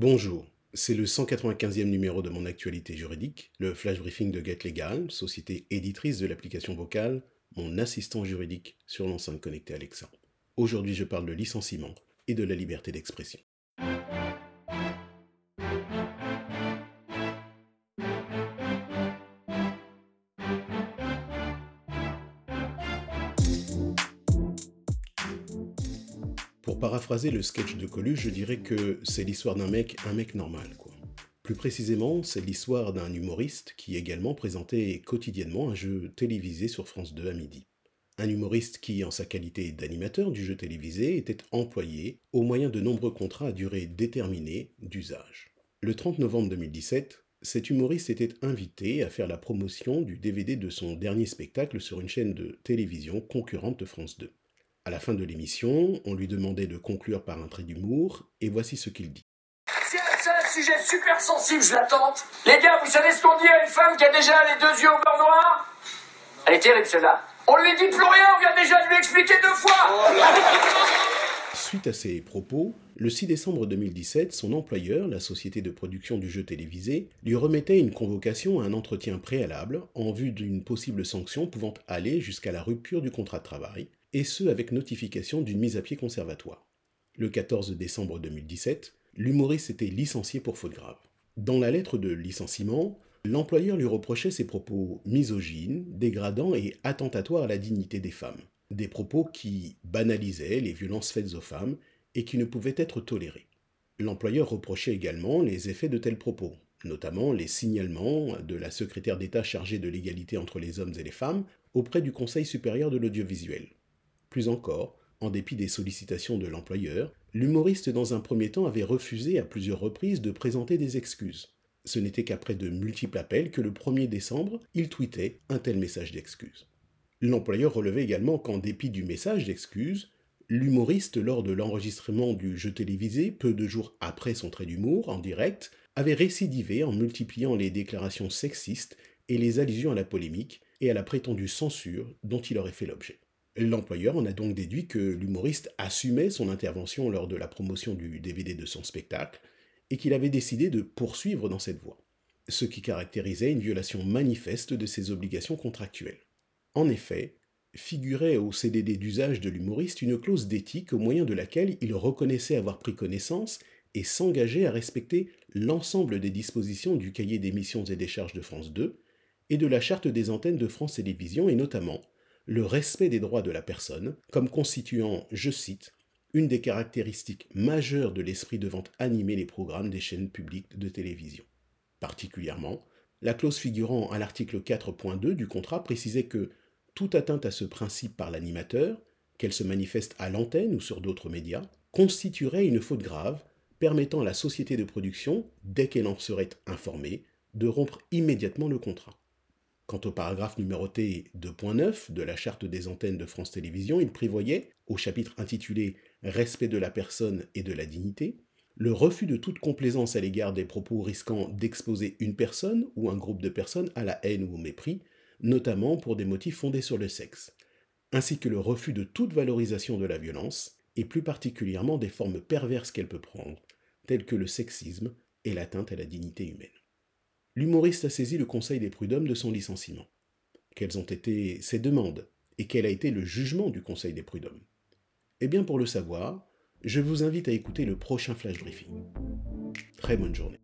Bonjour, c'est le 195e numéro de mon actualité juridique, le flash briefing de Get Legal, société éditrice de l'application vocale, mon assistant juridique sur l'enceinte connectée Alexa. Aujourd'hui, je parle de licenciement et de la liberté d'expression. Pour paraphraser le sketch de Coluche, je dirais que c'est l'histoire d'un mec, un mec normal. Plus précisément, c'est l'histoire d'un humoriste qui également présentait quotidiennement un jeu télévisé sur France 2 à midi. Un humoriste qui, en sa qualité d'animateur du jeu télévisé, était employé au moyen de nombreux contrats à durée déterminée d'usage. Le 30 novembre 2017, cet humoriste était invité à faire la promotion du DVD de son dernier spectacle sur une chaîne de télévision concurrente de France 2. À la fin de l'émission, on lui demandait de conclure par un trait d'humour, et voici ce qu'il dit. C'est un sujet super sensible, je l'attends. Les gars, vous savez ce qu'on dit à une femme qui a déjà les deux yeux au beurre noir? Elle est terrible celle-là. On lui dit plus rien, on vient déjà de lui expliquer deux fois Suite à ces propos, le 6 décembre 2017, son employeur, la société de production du jeu télévisé, lui remettait une convocation à un entretien préalable en vue d'une possible sanction pouvant aller jusqu'à la rupture du contrat de travail, et ce avec notification d'une mise à pied conservatoire. Le 14 décembre 2017, l'humoriste était licencié pour faute grave. Dans la lettre de licenciement, l'employeur lui reprochait ses propos misogynes, dégradants et attentatoires à la dignité des femmes. Des propos qui banalisaient les violences faites aux femmes et qui ne pouvaient être tolérés. L'employeur reprochait également les effets de tels propos, notamment les signalements de la secrétaire d'État chargée de l'égalité entre les hommes et les femmes auprès du Conseil supérieur de l'audiovisuel. Plus encore, en dépit des sollicitations de l'employeur, l'humoriste dans un premier temps avait refusé à plusieurs reprises de présenter des excuses. Ce n'était qu'après de multiples appels que le 1er décembre, il tweetait un tel message d'excuse. L'employeur relevait également qu'en dépit du message d'excuse, l'humoriste, lors de l'enregistrement du jeu télévisé, peu de jours après son trait d'humour, en direct, avait récidivé en multipliant les déclarations sexistes et les allusions à la polémique et à la prétendue censure dont il aurait fait l'objet. L'employeur en a donc déduit que l'humoriste assumait son intervention lors de la promotion du DVD de son spectacle et qu'il avait décidé de poursuivre dans cette voie, ce qui caractérisait une violation manifeste de ses obligations contractuelles. En effet, figurait au CDD d'usage de l'humoriste une clause d'éthique au moyen de laquelle il reconnaissait avoir pris connaissance et s'engageait à respecter l'ensemble des dispositions du cahier d'émissions et des charges de France 2 et de la charte des antennes de France Télévisions et notamment le respect des droits de la personne comme constituant, je cite, une des caractéristiques majeures de l'esprit devant animer les programmes des chaînes publiques de télévision. Particulièrement, la clause figurant à l'article 4.2 du contrat précisait que toute atteinte à ce principe par l'animateur, qu'elle se manifeste à l'antenne ou sur d'autres médias, constituerait une faute grave permettant à la société de production, dès qu'elle en serait informée, de rompre immédiatement le contrat. Quant au paragraphe numéroté 2.9 de la charte des antennes de France Télévisions, il prévoyait, au chapitre intitulé Respect de la personne et de la dignité, le refus de toute complaisance à l'égard des propos risquant d'exposer une personne ou un groupe de personnes à la haine ou au mépris, notamment pour des motifs fondés sur le sexe, ainsi que le refus de toute valorisation de la violence, et plus particulièrement des formes perverses qu'elle peut prendre, telles que le sexisme et l'atteinte à la dignité humaine l'humoriste a saisi le Conseil des prud'hommes de son licenciement. Quelles ont été ses demandes et quel a été le jugement du Conseil des prud'hommes? Eh bien, pour le savoir, je vous invite à écouter le prochain flash briefing. Très bonne journée.